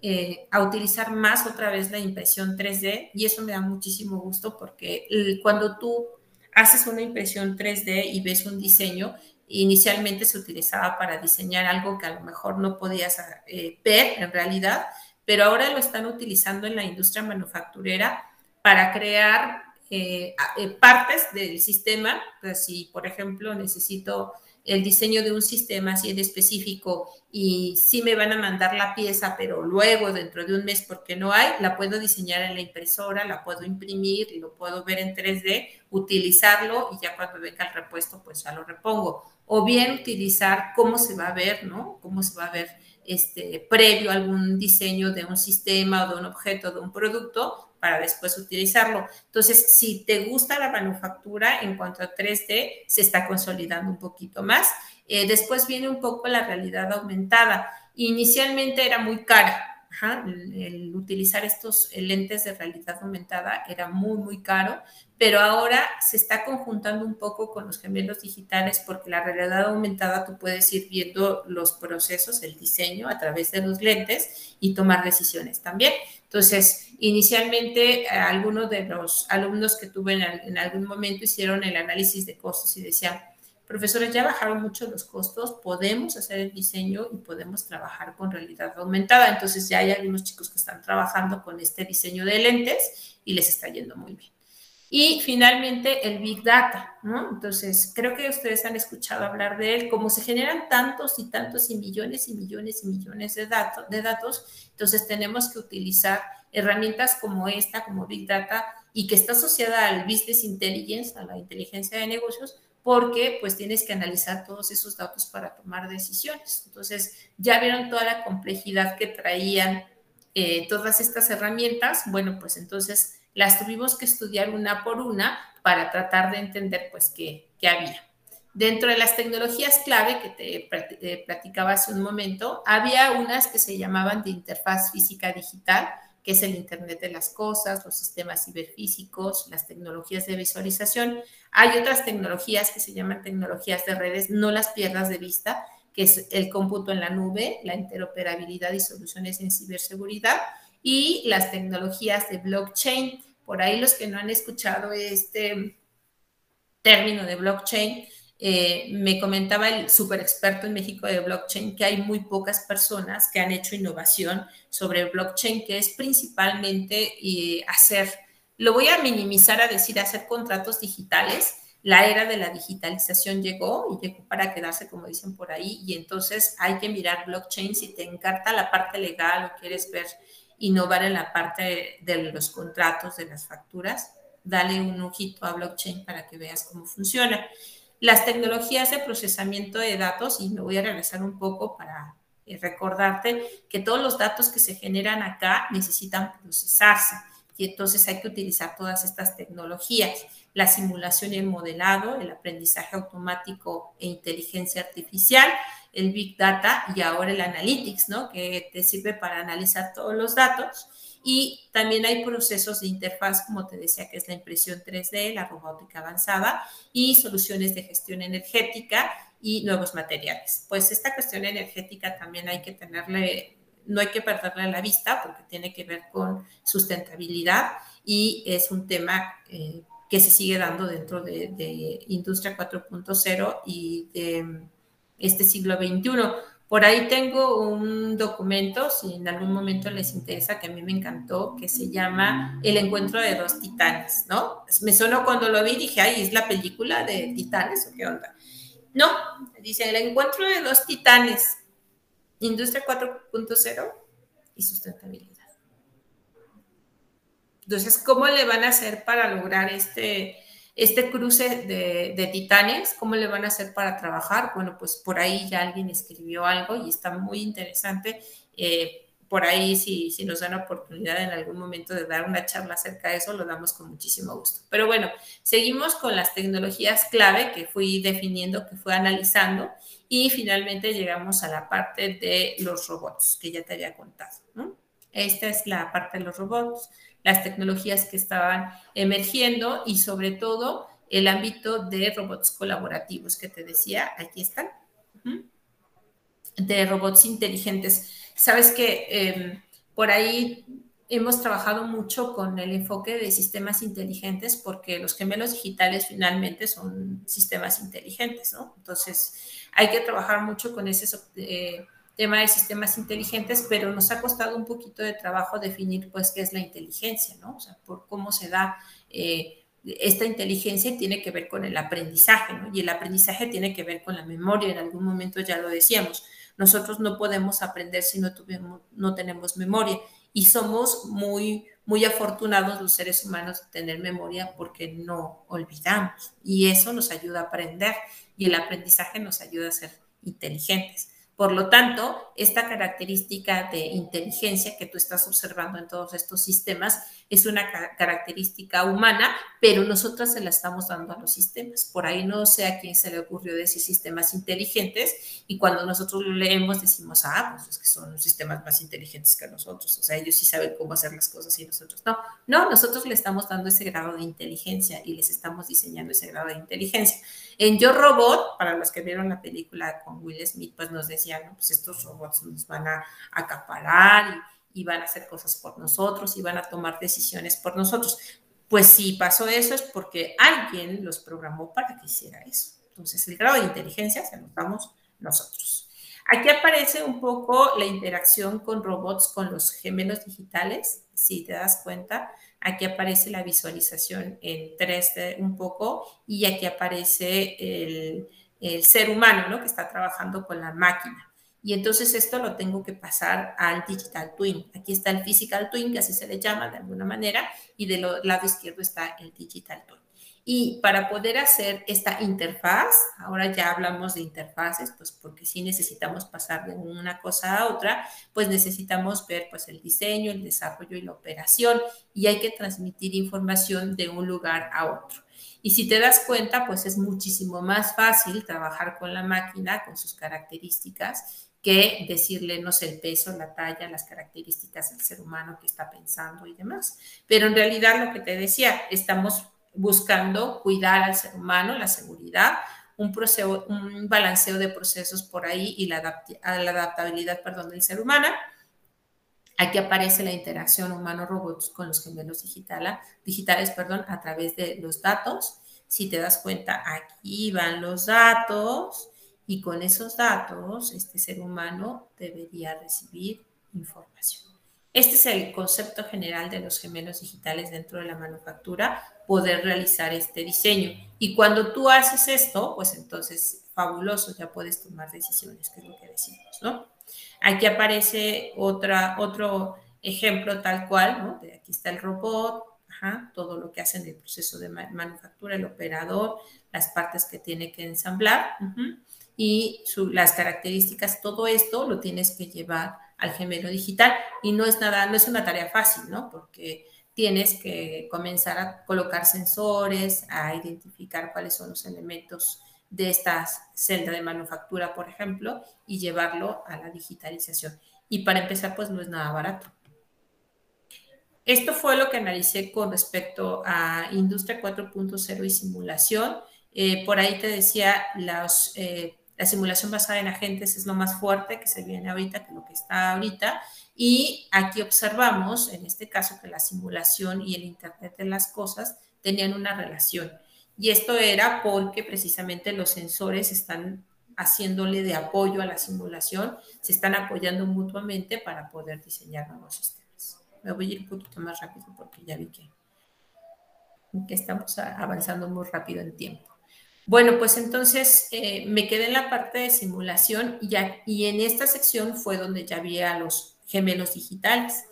eh, a, utilizar más otra vez la impresión 3D y eso me da muchísimo gusto porque cuando tú haces una impresión 3D y ves un diseño, inicialmente se utilizaba para diseñar algo que a lo mejor no podías eh, ver en realidad, pero ahora lo están utilizando en la industria manufacturera para crear eh, partes del sistema. Si, por ejemplo, necesito el diseño de un sistema así en específico y sí me van a mandar la pieza, pero luego dentro de un mes porque no hay, la puedo diseñar en la impresora, la puedo imprimir, y lo puedo ver en 3D, utilizarlo y ya cuando venga el repuesto pues ya lo repongo. O bien utilizar cómo se va a ver, ¿no? Cómo se va a ver este, previo a algún diseño de un sistema o de un objeto, de un producto, para después utilizarlo. Entonces, si te gusta la manufactura en cuanto a 3D, se está consolidando un poquito más. Eh, después viene un poco la realidad aumentada. Inicialmente era muy cara, el, utilizar estos lentes de realidad aumentada era muy, muy caro, pero ahora se está conjuntando un poco con los gemelos digitales porque la realidad aumentada tú puedes ir viendo los procesos, el diseño a través de los lentes y tomar decisiones también. Entonces, inicialmente algunos de los alumnos que tuve en, en algún momento hicieron el análisis de costos y decían, profesores, ya bajaron mucho los costos, podemos hacer el diseño y podemos trabajar con realidad aumentada. Entonces ya hay algunos chicos que están trabajando con este diseño de lentes y les está yendo muy bien. Y finalmente el Big Data. Entonces, creo que ustedes han escuchado hablar de él, como se generan tantos y tantos y millones y millones y millones de, datos, de datos, entonces tenemos que utilizar herramientas como esta, como Big Data, y que está asociada al Business Intelligence, a la inteligencia de negocios, porque pues tienes que analizar todos esos datos para tomar decisiones. Entonces, ya vieron toda la complejidad que traían eh, todas estas herramientas. Bueno, pues entonces las tuvimos que estudiar una por una para tratar de entender pues qué, había. Dentro de las tecnologías clave que te eh, platicaba hace un momento, había unas que se llamaban de interfaz física digital, que es el Internet de las Cosas, los sistemas ciberfísicos, las tecnologías de visualización. Hay otras tecnologías que se llaman tecnologías de redes, no las pierdas de vista, que es el cómputo en la nube, la interoperabilidad y soluciones en ciberseguridad, y las tecnologías de blockchain. Por ahí los que no han escuchado este término de blockchain, eh, me comentaba el super experto en México de blockchain que hay muy pocas personas que han hecho innovación sobre blockchain, que es principalmente eh, hacer, lo voy a minimizar a decir, hacer contratos digitales. La era de la digitalización llegó y llegó para quedarse, como dicen por ahí, y entonces hay que mirar blockchain si te encarta la parte legal o quieres ver innovar en la parte de los contratos, de las facturas, dale un ojito a blockchain para que veas cómo funciona las tecnologías de procesamiento de datos, y me voy a regresar un poco para eh, recordarte que todos los datos que se generan acá necesitan procesarse y entonces hay que utilizar todas estas tecnologías, la simulación y el modelado, el aprendizaje automático e inteligencia artificial, el Big Data y ahora el Analytics, ¿no? Que te sirve para analizar todos los datos y también hay procesos de interfaz, como te decía, que es la impresión 3D, la robótica avanzada y soluciones de gestión energética y nuevos materiales. Pues esta cuestión energética también hay que tenerle, no hay que perderle la vista porque tiene que ver con sustentabilidad y es un tema eh, que se sigue dando dentro de, de Industria 4.0 y de este siglo XXI. Por ahí tengo un documento, si en algún momento les interesa, que a mí me encantó, que se llama El encuentro de dos titanes, ¿no? Me sonó cuando lo vi, dije, ay, ¿es la película de titanes o qué onda? No, dice El encuentro de dos titanes, Industria 4.0 y sustentabilidad. Entonces, ¿cómo le van a hacer para lograr este, este cruce de, titanes, ¿cómo le van a hacer para trabajar? Bueno, pues por ahí ya alguien escribió algo y está muy interesante. Eh, por ahí, si, si nos dan oportunidad en algún momento de dar una charla acerca de eso, lo damos con muchísimo gusto. Pero bueno, seguimos con las tecnologías clave que fui definiendo, que fui analizando y finalmente llegamos a la parte de los robots que ya te había contado. Esta es la parte de los robots las tecnologías que estaban emergiendo y sobre todo el ámbito de robots colaborativos que te decía, aquí están, de robots inteligentes. Sabes que em, por ahí hemos trabajado mucho con el enfoque de sistemas inteligentes porque los gemelos digitales finalmente son sistemas inteligentes, ¿no? Entonces hay que trabajar mucho con ese... Eh, tema de sistemas inteligentes, pero nos ha costado un poquito de trabajo definir, pues, qué es la inteligencia, ¿no? O sea, por cómo se da eh, esta inteligencia tiene que ver con el aprendizaje, ¿no? Y el aprendizaje tiene que ver con la memoria, en algún momento ya lo decíamos. Nosotros no podemos aprender si no, no tenemos memoria y somos muy, muy afortunados los seres humanos de tener memoria porque no olvidamos y eso nos ayuda a aprender y el aprendizaje nos ayuda a ser inteligentes. Por lo tanto, esta característica de inteligencia que tú estás observando en todos estos sistemas es una característica humana, pero nosotras se la estamos dando a los sistemas. Por ahí no sé a quién se le ocurrió decir sistemas inteligentes y cuando nosotros lo leemos decimos, ah, pues es que son sistemas más inteligentes que nosotros. O sea, ellos sí saben cómo hacer las cosas y nosotros no. No, nosotros le estamos dando ese grado de inteligencia y les estamos diseñando ese grado de inteligencia. En Yo Robot, para los que vieron la película con Will Smith, pues nos decían, no, pues estos robots nos van a acaparar y, van a hacer cosas por nosotros y van a tomar decisiones por nosotros. Pues si pasó eso es porque alguien los programó para que hiciera eso. Entonces, el grado de inteligencia se lo damos nosotros. Aquí aparece un poco la interacción con robots, con los gemelos digitales, si te das cuenta. Aquí aparece la visualización en 3D un poco y aquí aparece el ser humano, ¿no? Que está trabajando con la máquina. Y entonces esto lo tengo que pasar al Digital Twin. Aquí está el Physical Twin, que así se le llama de alguna manera, y del lado izquierdo está el Digital Twin. Y para poder hacer esta interfaz, ahora ya hablamos de interfaces, pues porque si necesitamos pasar de una cosa a otra, pues necesitamos ver pues el diseño, el desarrollo y la operación y hay que transmitir información de un lugar a otro. Y si te das cuenta, pues es muchísimo más fácil trabajar con la máquina, con sus características, que decirle, no el peso, la talla, las características del ser humano que está pensando y demás. Pero en realidad lo que te decía, estamos buscando cuidar al ser humano, la seguridad, un, proceso, un balanceo de procesos por ahí y la, la adaptabilidad perdón, del ser humano. Aquí aparece la interacción humano-robots con los gemelos digitales perdón, a través de los datos. Si te das cuenta, aquí van los datos y con esos datos este ser humano debería recibir información. Este es el concepto general de los gemelos digitales dentro de la manufactura, poder realizar este diseño. Y cuando tú haces esto, pues entonces fabuloso, ya puedes tomar decisiones, que es lo que decimos, ¿no? Aquí aparece otra, otro ejemplo tal cual, ¿no? aquí está el robot, todo lo que hace en el proceso de manufactura, el operador, las partes que tiene que ensamblar y las características, todo esto lo tienes que llevar al gemelo digital y no es nada, no es una tarea fácil, ¿no? Porque tienes que comenzar a colocar sensores, a identificar cuáles son los elementos de esta celda de manufactura, por ejemplo, y llevarlo a la digitalización. Y para empezar, pues no es nada barato. Esto fue lo que analicé con respecto a Industria 4.0 y simulación. Eh, por ahí te decía, los eh, la simulación basada en agentes es lo más fuerte que se viene ahorita, que lo que está ahorita. Y aquí observamos, en este caso, que la simulación y el Internet de las cosas tenían una relación. Y esto era porque precisamente los sensores están haciéndole de apoyo a la simulación, se están apoyando mutuamente para poder diseñar nuevos sistemas. Me voy a ir un poquito más rápido porque ya vi que, estamos avanzando muy rápido en tiempo. Bueno, pues entonces eh, me quedé en la parte de simulación y, ya, y en esta sección fue donde ya había los gemelos digitales.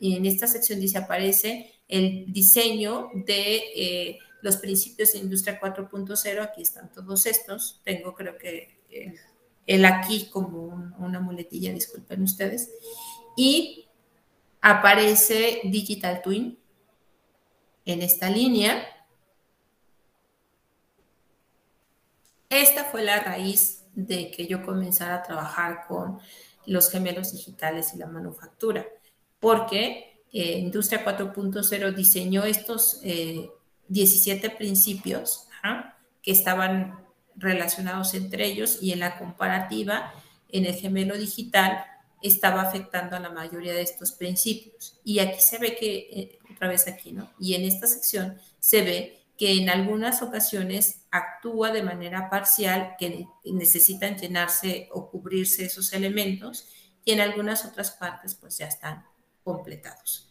Y en esta sección dice aparece el diseño de eh, los principios de Industria 4.0. Aquí están todos estos. Tengo creo que el, aquí como una muletilla, disculpen ustedes. Y aparece Digital Twin en esta línea Esta fue la raíz de que yo comenzara a trabajar con los gemelos digitales y la manufactura, porque eh, Industria 4.0 diseñó estos 17 eh, principios que estaban relacionados entre ellos y en la comparativa, en el gemelo digital, estaba afectando a la mayoría de estos principios. Y aquí se ve que, eh, otra vez aquí, ¿no? Y en esta sección se ve que en algunas ocasiones actúa de manera parcial, que necesitan llenarse o cubrirse esos elementos, y en algunas otras partes pues ya están completados.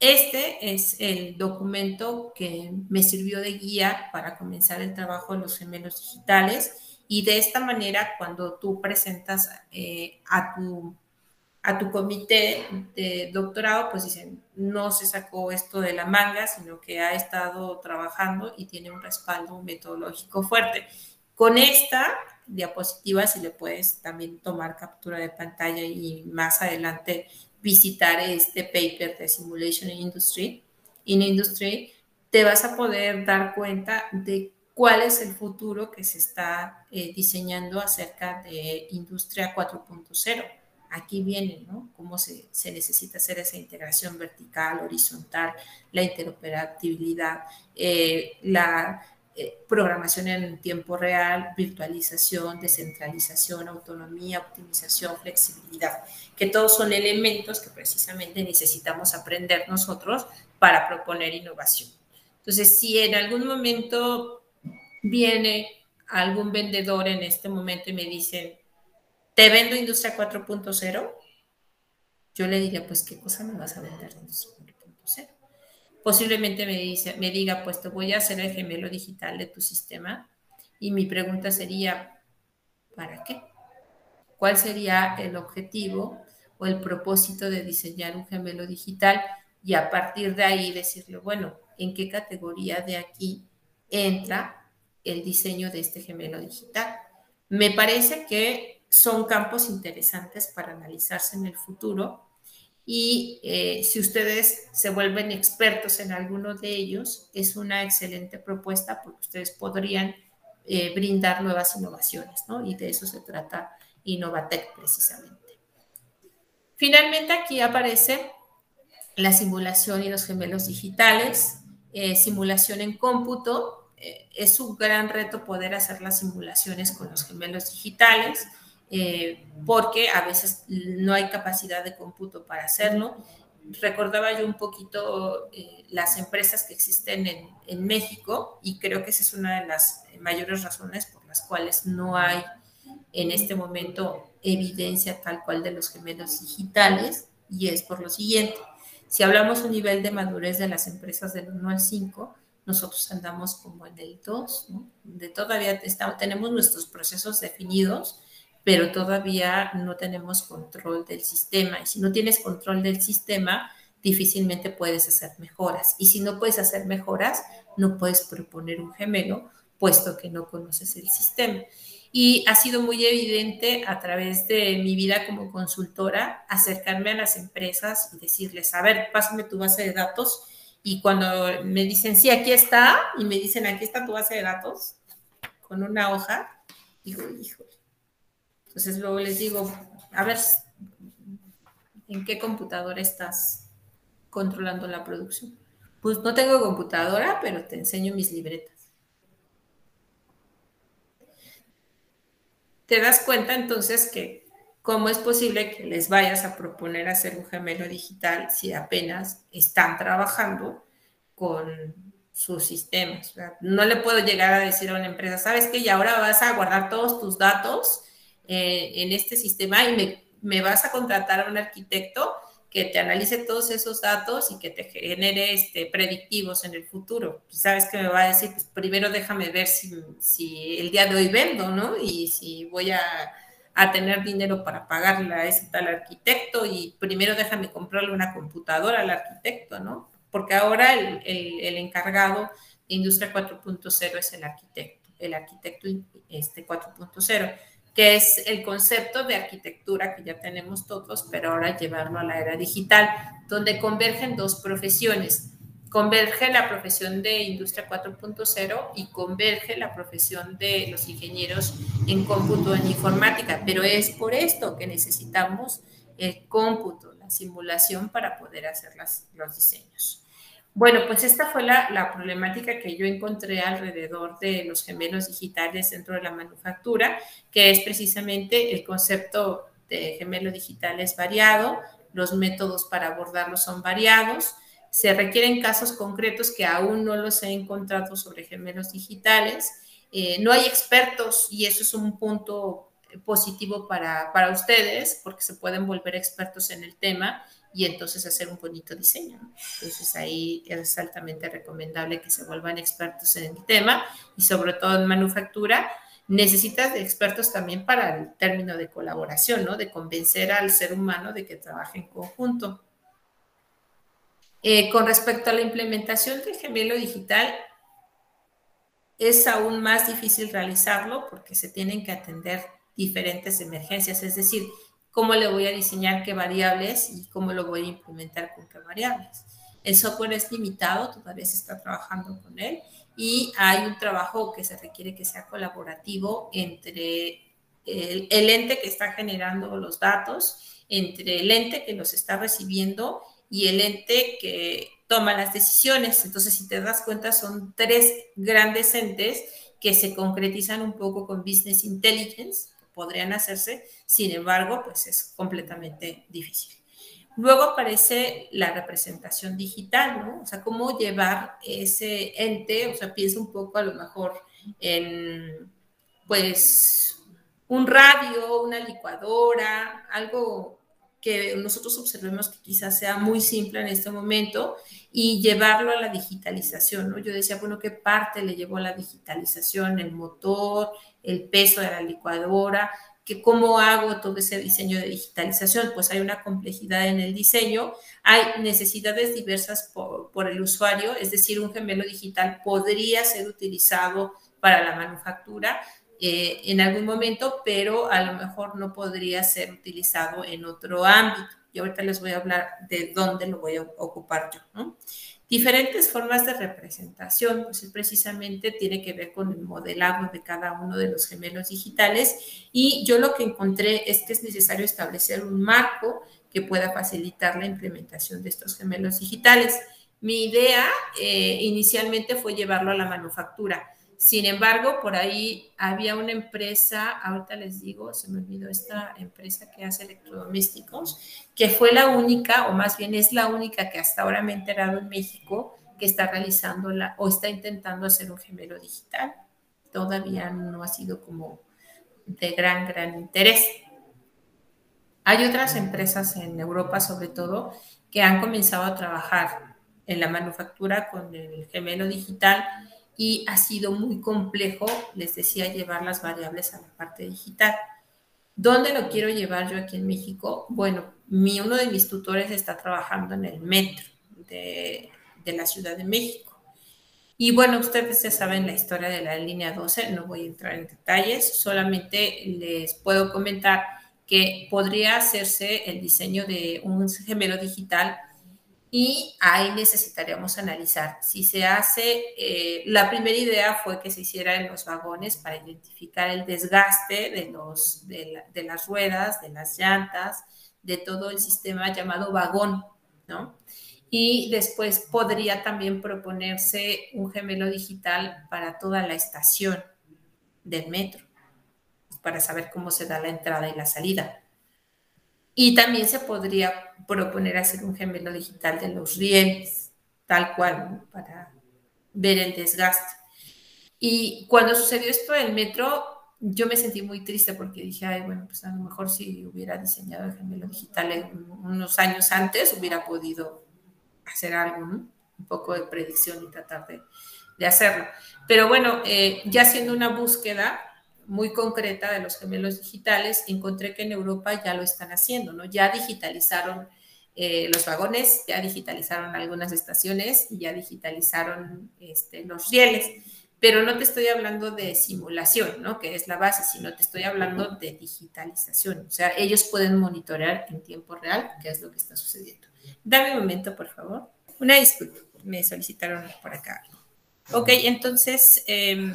Este es el documento que me sirvió de guía para comenzar el trabajo de los gemelos digitales y de esta manera cuando tú presentas eh, a tu a tu comité de doctorado, pues dicen, no se sacó esto de la manga, sino que ha estado trabajando y tiene un respaldo metodológico fuerte. Con esta diapositiva si le puedes también tomar captura de pantalla y más adelante visitar este paper de Simulation in Industry, in Industry, te vas a poder dar cuenta de cuál es el futuro que se está eh, diseñando acerca de Industria 4.0. Aquí viene, ¿no? Cómo se, se, necesita hacer esa integración vertical, horizontal, la interoperabilidad, eh, la eh, programación en tiempo real, virtualización, descentralización, autonomía, optimización, flexibilidad, que todos son elementos que precisamente necesitamos aprender nosotros para proponer innovación. Entonces, si en algún momento viene algún vendedor en este momento y me dice, te vendo Industria 4.0, yo le diría, pues, ¿qué cosa me vas a vender de Industria 4.0? Posiblemente me, dice, me diga, pues te voy a hacer el gemelo digital de tu sistema. Y mi pregunta sería, ¿para qué? ¿Cuál sería el objetivo o el propósito de diseñar un gemelo digital? Y a partir de ahí decirle, bueno, ¿en qué categoría de aquí entra el diseño de este gemelo digital. Me parece que son campos interesantes para analizarse en el futuro y eh, si ustedes se vuelven expertos en alguno de ellos, es una excelente propuesta porque ustedes podrían eh, brindar nuevas innovaciones, ¿no? Y de eso se trata Innovatec precisamente. Finalmente aquí aparece la simulación y los gemelos digitales, eh, simulación en cómputo, es un gran reto poder hacer las simulaciones con los gemelos digitales, eh, porque a veces no hay capacidad de cómputo para hacerlo. Recordaba yo un poquito eh, las empresas que existen en, en, México y creo que esa es una de las mayores razones por las cuales no hay en este momento evidencia tal cual de los gemelos digitales y es por lo siguiente. Si hablamos un nivel de madurez de las empresas del 1 al 5, nosotros andamos como en el 2, ¿no? De todavía estamos, tenemos nuestros procesos definidos, pero todavía no tenemos control del sistema. Y si no tienes control del sistema, difícilmente puedes hacer mejoras. Y si no puedes hacer mejoras, no puedes proponer un gemelo, puesto que no conoces el sistema. Y ha sido muy evidente a través de mi vida como consultora acercarme a las empresas y decirles, a ver, pásame tu base de datos y cuando me dicen, sí, aquí está, y me dicen, aquí está tu base de datos, con una hoja, digo, hijo. Entonces luego les digo, a ver, ¿en qué computadora estás controlando la producción? Pues no tengo computadora, pero te enseño mis libretas. Te das cuenta entonces que cómo es posible que les vayas a proponer hacer un gemelo digital si apenas están trabajando con sus sistemas. No le puedo llegar a decir a una empresa, sabes que y ahora vas a guardar todos tus datos eh, en este sistema y me, vas a contratar a un arquitecto que te analice todos esos datos y que te genere este, predictivos en el futuro. Pues, sabes que me va a decir, pues primero déjame ver si, si el día de hoy vendo, ¿no? Y si voy a a tener dinero para pagarle a ese tal arquitecto y primero déjame comprarle una computadora al arquitecto, ¿no? Porque ahora el, el, encargado de Industria 4.0 es el arquitecto, el arquitecto este 4.0, que es el concepto de arquitectura que ya tenemos todos, pero ahora llevarlo a la era digital, donde convergen dos profesiones, converge la profesión de Industria 4.0 y converge la profesión de los ingenieros en cómputo en informática, pero es por esto que necesitamos el cómputo, la simulación para poder hacer los diseños. Bueno, pues esta fue la, problemática que yo encontré alrededor de los gemelos digitales dentro de la manufactura, que es precisamente el concepto de gemelo digital es variado, los métodos para abordarlo son variados, se requieren casos concretos que aún no los he encontrado sobre gemelos digitales. Eh, no hay expertos y eso es un punto positivo para, para, ustedes porque se pueden volver expertos en el tema y entonces hacer un bonito diseño. Entonces ahí es altamente recomendable que se vuelvan expertos en el tema y sobre todo en manufactura. Necesitas expertos también para el término de colaboración, ¿no? De convencer al ser humano de que trabaje en conjunto. Eh, con respecto a la implementación del gemelo digital, es aún más difícil realizarlo porque se tienen que atender diferentes emergencias, es decir, cómo le voy a diseñar qué variables y cómo lo voy a implementar con qué variables. El software es limitado, todavía se está trabajando con él y hay un trabajo que se requiere que sea colaborativo entre el, el ente que está generando los datos, entre el ente que los está recibiendo y el ente que toma las decisiones. Entonces, si te das cuenta, son tres grandes entes que se concretizan un poco con Business Intelligence, podrían hacerse, sin embargo, pues es completamente difícil. Luego aparece la representación digital, ¿no? O sea, cómo llevar ese ente, o sea, piensa un poco a lo mejor en, pues, un radio, una licuadora, algo que nosotros observemos que quizás sea muy simple en este momento y llevarlo a la digitalización, ¿no? Yo decía, bueno, ¿qué parte le llevó a la digitalización? El motor, el peso de la licuadora, que cómo hago todo ese diseño de digitalización, pues hay una complejidad en el diseño, hay necesidades diversas por, por, el usuario, es decir, un gemelo digital podría ser utilizado para la manufactura, eh, en algún momento, pero a lo mejor no podría ser utilizado en otro ámbito. Y ahorita les voy a hablar de dónde lo voy a ocupar yo. Diferentes formas de representación, pues precisamente tiene que ver con el modelado de cada uno de los gemelos digitales y yo lo que encontré es que es necesario establecer un marco que pueda facilitar la implementación de estos gemelos digitales. Mi idea eh, inicialmente fue llevarlo a la manufactura, sin embargo, por ahí había una empresa, ahorita les digo, se me olvidó esta empresa que hace electrodomésticos, que fue la única, o más bien es la única que hasta ahora me he enterado en México, que está realizando la, o está intentando hacer un gemelo digital. Todavía no ha sido como de gran, gran interés. Hay otras empresas en Europa, sobre todo, que han comenzado a trabajar en la manufactura con el gemelo digital y ha sido muy complejo, les decía, llevar las variables a la parte digital. ¿Dónde lo quiero llevar yo aquí en México? Bueno, mi, uno de mis tutores está trabajando en el metro de, de la Ciudad de México. Y bueno, ustedes ya saben la historia de la línea 12, no voy a entrar en detalles, solamente les puedo comentar que podría hacerse el diseño de un gemelo digital y ahí necesitaríamos analizar si se hace, eh, la primera idea fue que se hiciera en los vagones para identificar el desgaste de, los, de, de las ruedas, de las llantas, de todo el sistema llamado vagón, ¿no? Y después podría también proponerse un gemelo digital para toda la estación del metro, para saber cómo se da la entrada y la salida. Y también se podría proponer hacer un gemelo digital de los rieles, tal cual, para ver el desgaste. Y cuando sucedió esto del metro, yo me sentí muy triste porque dije, ay, bueno, pues a lo mejor si hubiera diseñado el gemelo digital unos años antes, hubiera podido hacer algo. Un poco de predicción y tratar de, de hacerlo. Pero bueno, eh, ya haciendo una búsqueda, muy concreta de los gemelos digitales, encontré que en Europa ya lo están haciendo, ¿no? Ya digitalizaron eh, los vagones, ya digitalizaron algunas estaciones y ya digitalizaron este, los rieles. Pero no te estoy hablando de simulación, ¿no? Que es la base, sino te estoy hablando de digitalización. O sea, ellos pueden monitorear en tiempo real qué es lo que está sucediendo. Dame un momento, por favor. Una disculpa, me solicitaron por acá. Ok, entonces, eh,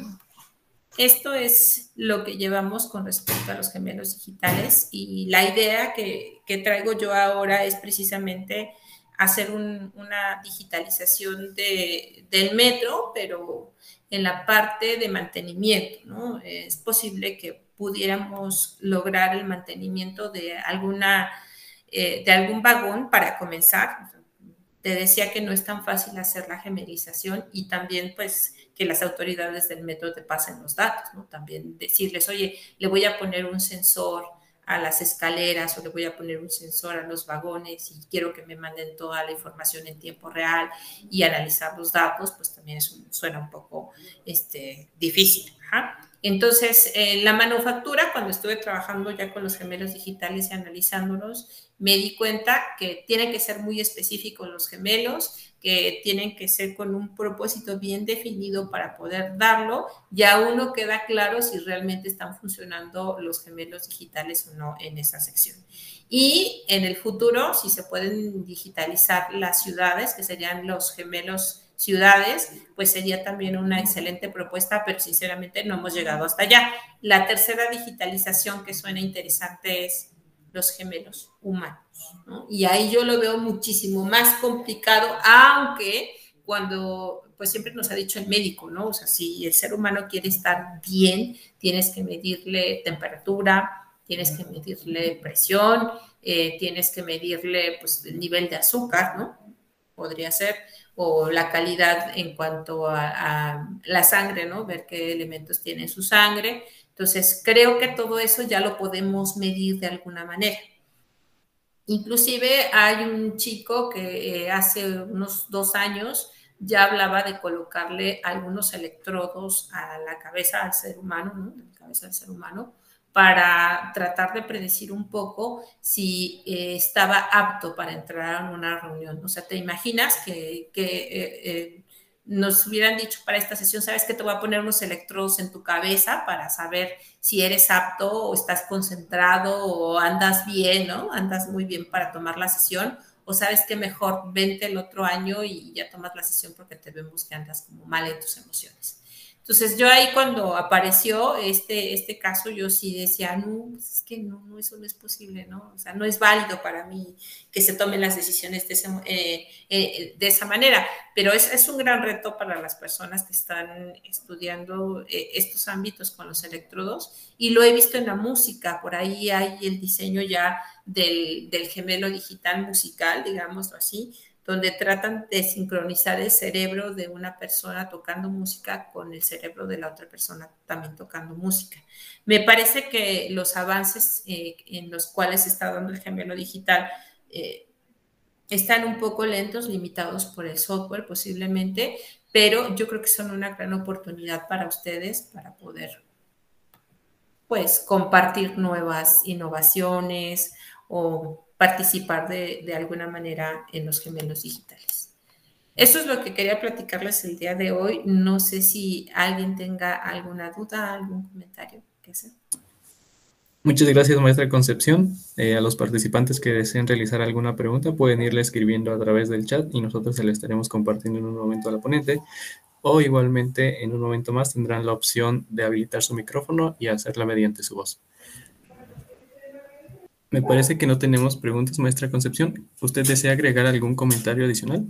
esto es lo que llevamos con respecto a los gemelos digitales y la idea que, traigo yo ahora es precisamente hacer una digitalización del metro, pero en la parte de mantenimiento, ¿no? Es posible que pudiéramos lograr el mantenimiento de alguna, eh, de algún vagón para comenzar. Te decía que no es tan fácil hacer la gemelización y también pues que las autoridades del metro te pasen los datos, ¿no? También decirles, oye, le voy a poner un sensor a las escaleras o le voy a poner un sensor a los vagones y quiero que me manden toda la información en tiempo real y analizar los datos, pues también es suena un poco este, difícil. Entonces, en la manufactura, cuando estuve trabajando ya con los gemelos digitales y analizándolos, me di cuenta que tienen que ser muy específicos los gemelos, que tienen que ser con un propósito bien definido para poder darlo, ya uno queda claro si realmente están funcionando los gemelos digitales o no en esa sección. Y en el futuro, si se pueden digitalizar las ciudades, que serían los gemelos ciudades, pues sería también una excelente propuesta, pero sinceramente no hemos llegado hasta allá. La tercera digitalización que suena interesante es los gemelos humanos. ¿no? Y ahí yo lo veo muchísimo más complicado, aunque cuando, pues siempre nos ha dicho el médico, ¿no? O sea, si el ser humano quiere estar bien, tienes que medirle temperatura, tienes que medirle presión, eh, tienes que medirle, pues, el nivel de azúcar, ¿no? Podría ser, o la calidad en cuanto a, a la sangre, ¿no? Ver qué elementos tiene su sangre. Entonces, creo que todo eso ya lo podemos medir de alguna manera. Inclusive hay un chico que eh, hace unos dos años ya hablaba de colocarle algunos electrodos a la cabeza al ser humano, ¿no? la cabeza del ser humano, para tratar de predecir un poco si eh, estaba apto para entrar a una reunión. O sea, te imaginas que, que eh, nos hubieran dicho para esta sesión, sabes que te voy a poner unos electrodos en tu cabeza para saber si eres apto o estás concentrado o andas bien, ¿no? Andas muy bien para tomar la sesión o sabes que mejor vente el otro año y ya tomas la sesión porque te vemos que andas como mal en tus emociones. Entonces yo ahí cuando apareció este, este caso, yo sí decía, no, pues es que no, no, eso no es posible, ¿no? O sea, no es válido para mí que se tomen las decisiones de, eh, eh, de esa manera, pero es, es, un gran reto para las personas que están estudiando eh, estos ámbitos con los electrodos y lo he visto en la música, por ahí hay el diseño ya del, del gemelo digital musical, digámoslo así, donde tratan de sincronizar el cerebro de una persona tocando música con el cerebro de la otra persona también tocando música. Me parece que los avances eh, en los cuales está dando el gemelo digital eh, están un poco lentos, limitados por el software posiblemente, pero yo creo que son una gran oportunidad para ustedes para poder pues compartir nuevas innovaciones o participar de, de, alguna manera en los gemelos digitales. Eso es lo que quería platicarles el día de hoy. No sé si alguien tenga alguna duda, algún comentario que hacer. Muchas gracias, maestra Concepción. Eh, a los participantes que deseen realizar alguna pregunta pueden irle escribiendo a través del chat y nosotros se le estaremos compartiendo en un momento a la ponente. O igualmente en un momento más tendrán la opción de habilitar su micrófono y hacerla mediante su voz. Me parece que no tenemos preguntas, maestra Concepción. ¿Usted desea agregar algún comentario adicional?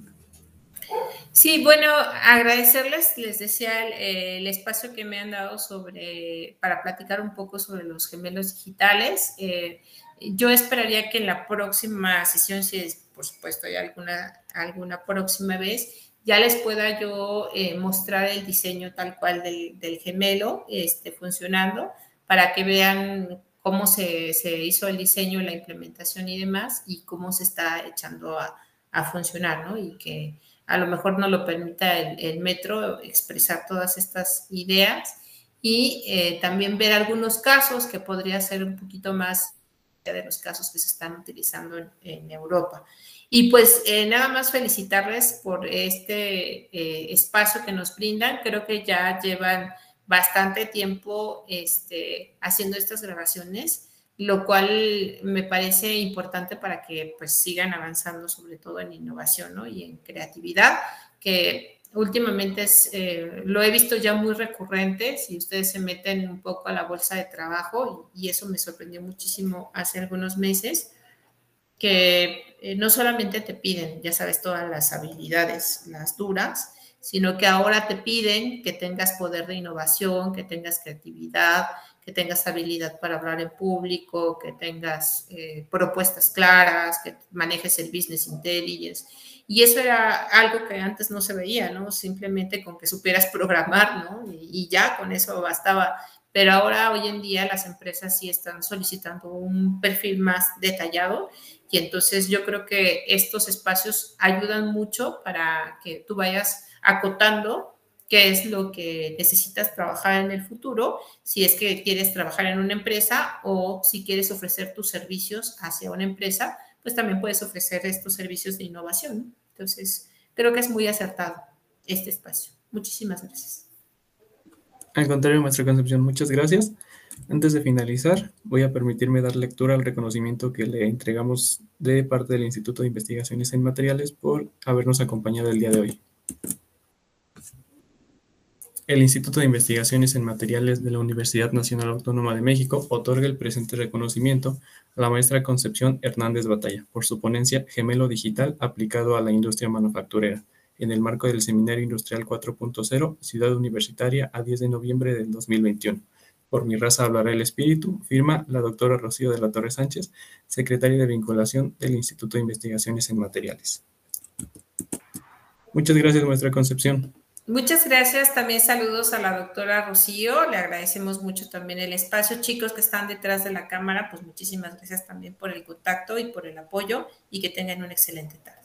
Sí, bueno, agradecerles, les decía el, espacio que me han dado sobre, para platicar un poco sobre los gemelos digitales. Eh, yo esperaría que en la próxima sesión, si es, por supuesto hay alguna, alguna próxima vez, ya les pueda yo eh, mostrar el diseño tal cual del, del gemelo este, funcionando para que vean cómo se, se, hizo el diseño, la implementación y demás, y cómo se está echando a, a funcionar, ¿no? Y que a lo mejor no lo permita el, el metro expresar todas estas ideas y eh, también ver algunos casos que podría ser un poquito más de los casos que se están utilizando en, en Europa. Y pues eh, nada más felicitarles por este eh, espacio que nos brindan. Creo que ya llevan bastante tiempo este, haciendo estas grabaciones, lo cual me parece importante para que pues sigan avanzando sobre todo en innovación ¿no? y en creatividad, que últimamente es, eh, lo he visto ya muy recurrente, si ustedes se meten un poco a la bolsa de trabajo, y, y eso me sorprendió muchísimo hace algunos meses, que eh, no solamente te piden, ya sabes, todas las habilidades, las duras, sino que ahora te piden que tengas poder de innovación, que tengas creatividad, que tengas habilidad para hablar en público, que tengas eh, propuestas claras, que manejes el business intelligence. Y eso era algo que antes no se veía, ¿no? Simplemente con que supieras programar, ¿no? Y, y ya con eso bastaba. Pero ahora, hoy en día, las empresas sí están solicitando un perfil más detallado y entonces yo creo que estos espacios ayudan mucho para que tú vayas acotando qué es lo que necesitas trabajar en el futuro, si es que quieres trabajar en una empresa o si quieres ofrecer tus servicios hacia una empresa, pues también puedes ofrecer estos servicios de innovación. Entonces, creo que es muy acertado este espacio. Muchísimas gracias. Al contrario, maestra Concepción, muchas gracias. Antes de finalizar, voy a permitirme dar lectura al reconocimiento que le entregamos de parte del Instituto de Investigaciones en Materiales por habernos acompañado el día de hoy. El Instituto de Investigaciones en Materiales de la Universidad Nacional Autónoma de México otorga el presente reconocimiento a la maestra Concepción Hernández Batalla por su ponencia Gemelo Digital aplicado a la industria manufacturera en el marco del Seminario Industrial 4.0 Ciudad Universitaria a 10 de noviembre del 2021. Por mi raza hablará el espíritu, firma la doctora Rocío de la Torre Sánchez, secretaria de vinculación del Instituto de Investigaciones en Materiales. Muchas gracias, maestra Concepción. Muchas gracias. También saludos a la doctora Rocío. Le agradecemos mucho también el espacio. Chicos que están detrás de la cámara, pues muchísimas gracias también por el contacto y por el apoyo y que tengan una excelente tarde.